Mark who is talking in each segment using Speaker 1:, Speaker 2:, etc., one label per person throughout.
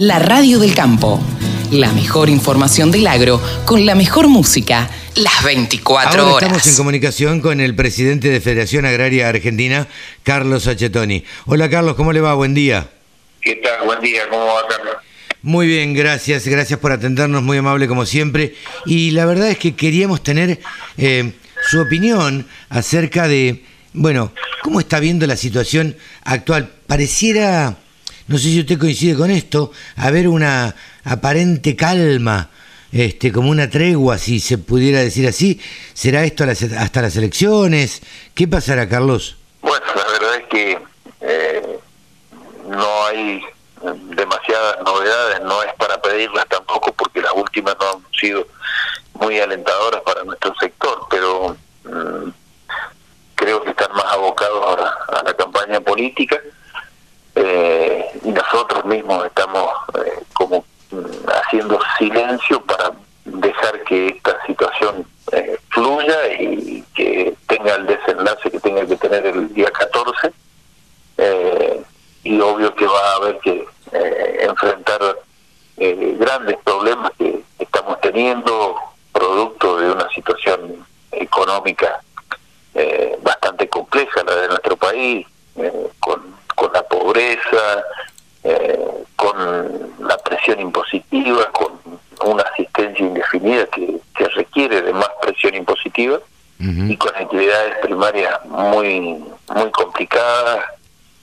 Speaker 1: La radio del campo. La mejor información del agro con la mejor música las 24
Speaker 2: Ahora
Speaker 1: horas.
Speaker 2: estamos en comunicación con el presidente de Federación Agraria Argentina, Carlos Achetoni. Hola Carlos, ¿cómo le va? Buen día.
Speaker 3: ¿Qué tal? Buen día, ¿cómo va, Carlos?
Speaker 2: Muy bien, gracias, gracias por atendernos, muy amable como siempre. Y la verdad es que queríamos tener eh, su opinión acerca de, bueno, cómo está viendo la situación actual. Pareciera, no sé si usted coincide con esto, haber una aparente calma, este, como una tregua, si se pudiera decir así. ¿Será esto a hasta las elecciones? ¿Qué pasará, Carlos?
Speaker 3: Bueno, la verdad es que eh, no hay demasiadas novedades, no es para pedirlas tampoco porque las últimas no han sido muy alentadoras para nuestro sector, pero mm, creo que están más abocados ahora a la campaña política eh, y nosotros mismos estamos eh, como mm, haciendo silencio para dejar que esta situación eh, fluya y que tenga el desenlace que tenga que tener el día 14 eh, y obvio que va a haber que eh, enfrentar eh, grandes problemas que estamos teniendo producto de una situación económica eh, bastante compleja la de nuestro país eh, con, con la pobreza eh, con la presión impositiva con una asistencia indefinida que, que requiere impositiva y con actividades primarias muy muy complicadas,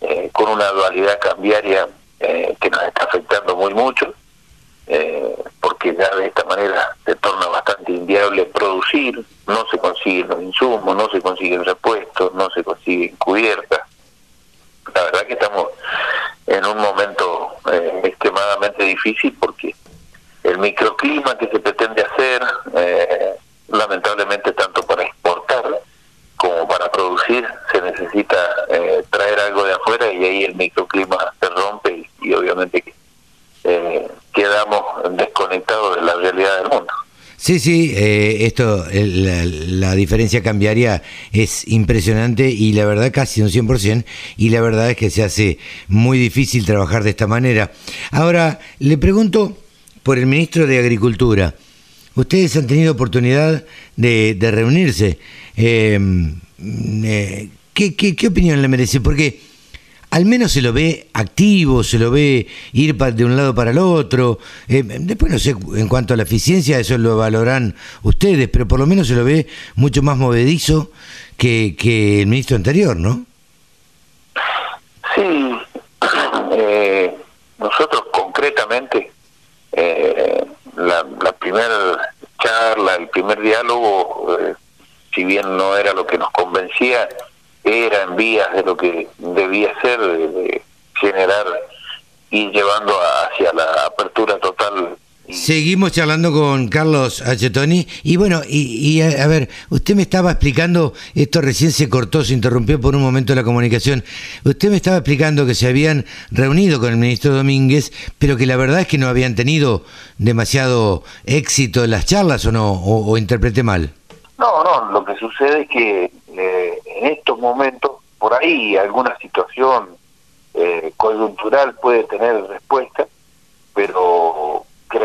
Speaker 3: eh, con una dualidad cambiaria eh, que nos está afectando muy mucho, eh, porque ya de esta manera se torna bastante inviable producir, no se consiguen los insumos, no se consiguen repuestos, no se consiguen cubiertas. La verdad que estamos en un momento eh, extremadamente difícil porque el microclima que se pretende hacer, eh, lamentablemente tanto para exportar como para producir, se necesita eh, traer algo de afuera y ahí el microclima se rompe y, obviamente eh, quedamos desconectados de la realidad del mundo.
Speaker 2: Sí, sí, eh, esto, la, la diferencia cambiaria es impresionante y la verdad casi un 100% y la verdad es que se hace muy difícil trabajar de esta manera. Ahora, le pregunto por el ministro de Agricultura. Ustedes han tenido oportunidad de, de reunirse. Eh, eh, ¿qué, qué, qué opinión le merece? Porque al menos se lo ve activo, se lo ve ir de un lado para el otro. Eh, después no sé en cuanto a la eficiencia, eso lo valoran ustedes, pero por lo menos se lo ve mucho más movedizo que, que el ministro anterior, ¿no?
Speaker 3: Sí, eh, nosotros concretamente, eh, la, la primera charla, el primer diálogo, eh, si bien no era lo que nos convencía, era en vías de lo que debía ser, de, generar y llevando hacia la apertura
Speaker 2: Seguimos charlando con Carlos Achetoni y bueno, y, y a, ver, usted me estaba explicando, esto recién se cortó, se interrumpió por un momento la comunicación, usted me estaba explicando que se habían reunido con el ministro Domínguez, pero que la verdad es que no habían tenido demasiado éxito en las charlas o no, o, o interpreté mal.
Speaker 3: No, no, lo que sucede es que eh, en estos momentos, por ahí alguna situación eh, coyuntural puede tener respuesta, pero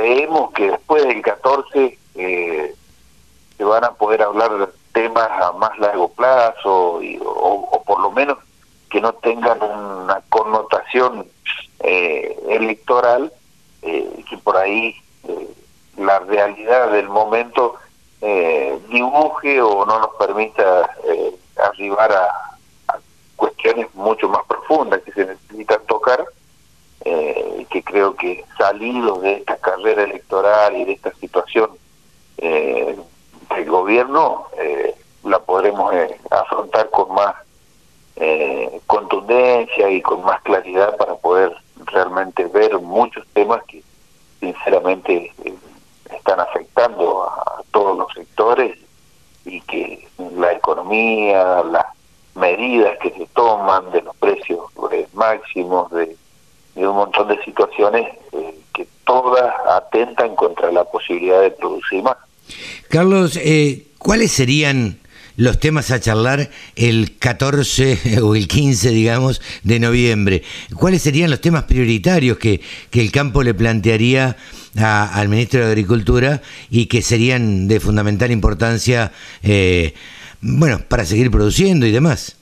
Speaker 3: creemos que después del 14 eh, se van a poder hablar temas a más largo plazo y, o, por lo menos que no tengan una connotación eh, electoral eh, que por ahí eh, la realidad del momento eh, dibuje o no nos permita arribar a cuestiones mucho más profundas que se necesitan tocar eh, que creo que salidos de esta carrera electoral y de esta situación eh, del gobierno eh, la podremos eh, afrontar con más eh, contundencia y con más claridad para poder realmente ver muchos temas que sinceramente eh, están afectando a todos los sectores y que la economía, las medidas que se toman de los precios máximos, de, de un montón de situaciones eh, que todas atentan contra la posibilidad de producir más.
Speaker 2: Carlos, eh, ¿cuáles serían los temas a charlar el 14 o el 15, digamos, de noviembre. ¿Cuáles serían los temas prioritarios que, que el campo le plantearía al ministro de Agricultura y que serían de fundamental importancia, eh, bueno, para seguir produciendo y demás?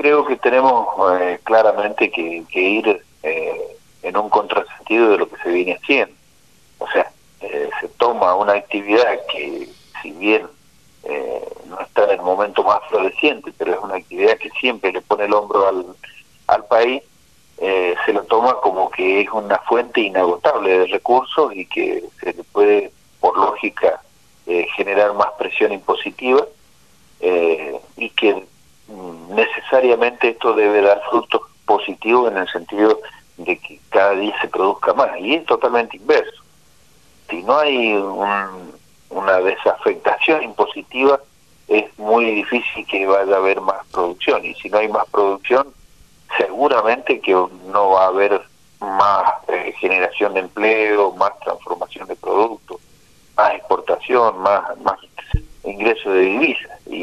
Speaker 3: Que creo que tenemos eh, claramente que, ir eh, en un contrasentido de lo que se viene haciendo. O sea, se toma una actividad que, si bien no está en el momento más floreciente, pero es una actividad que siempre le pone el hombro al, al país, eh, se lo toma como que es una fuente inagotable de recursos y que se le puede, por lógica, eh, generar más presión impositiva eh, y que necesariamente esto debe dar frutos positivos en el sentido de que cada día se produzca más. Y es totalmente inverso. Si no hay una desafectación impositiva, es muy difícil que vaya a haber más producción. Y si no hay más producción, seguramente que no va a haber más eh, generación de empleo, más transformación de productos, más exportación, más, más ingreso de divisas. Y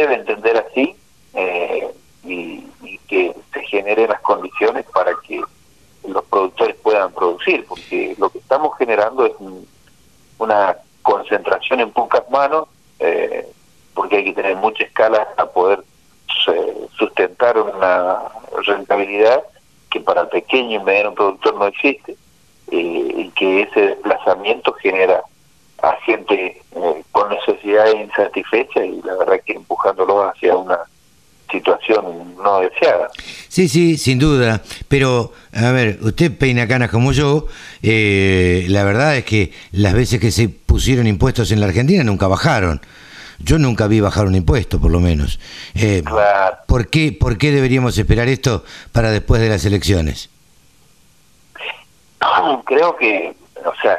Speaker 3: debe entender así eh, y, que se generen las condiciones para que los productores puedan producir, porque lo que estamos generando es una concentración en pocas manos, porque hay que tener mucha escala para poder sustentar una rentabilidad que para el pequeño y mediano productor no existe eh, y que ese desplazamiento genera a gente eh, con necesidades insatisfechas y la verdad que empujándolo hacia una situación no deseada.
Speaker 2: Sí, sí, sin duda. Pero, a ver, usted peina canas como yo. Eh, la verdad es que las veces que se pusieron impuestos en la Argentina nunca bajaron. Yo nunca vi bajar un impuesto, por lo menos. Eh, ¿por, qué, ¿Por qué deberíamos esperar esto para después de las elecciones?
Speaker 3: Creo que, o sea,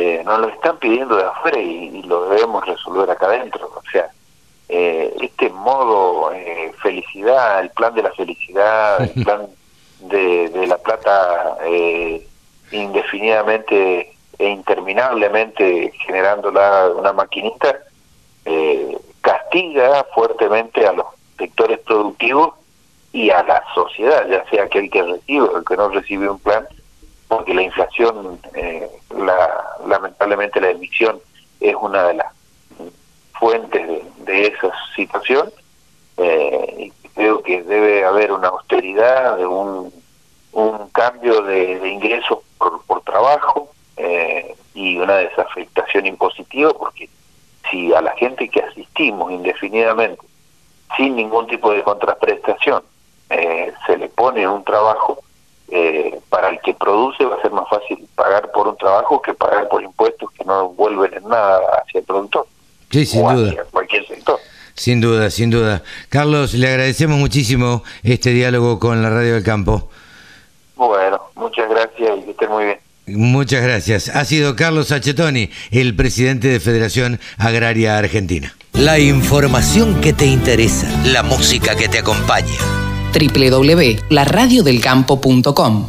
Speaker 3: eh, nos lo están pidiendo de afuera y, lo debemos resolver acá adentro. O sea, eh, este modo eh, felicidad, el plan de la felicidad, el plan de, de la plata eh, indefinidamente e interminablemente generándola una maquinita, eh, castiga fuertemente a los sectores productivos y a la sociedad, ya sea aquel que recibe o el que no recibe un plan, porque la inflación, eh, la, lamentablemente la emisión es una de las fuentes de, esa situación. Eh, y creo que debe haber una austeridad, un, un cambio de, ingresos por, por trabajo eh, y una desafectación impositiva, porque si a la gente que asistimos indefinidamente, sin ningún tipo de contraprestación, eh, se le pone un trabajo, eh, para el que produce va a ser más fácil pagar por un trabajo que pagar por impuestos que no vuelven en nada hacia el productor.
Speaker 2: Sí, sin duda.
Speaker 3: cualquier sector.
Speaker 2: Sin duda, sin duda. Carlos, le agradecemos muchísimo este diálogo con la Radio del Campo.
Speaker 3: Bueno, muchas gracias y que estén muy bien.
Speaker 2: Muchas gracias. Ha sido Carlos Achetoni, el presidente de Federación Agraria Argentina.
Speaker 4: La información que te interesa, la música que te acompaña.
Speaker 1: www.laradiodelcampo.com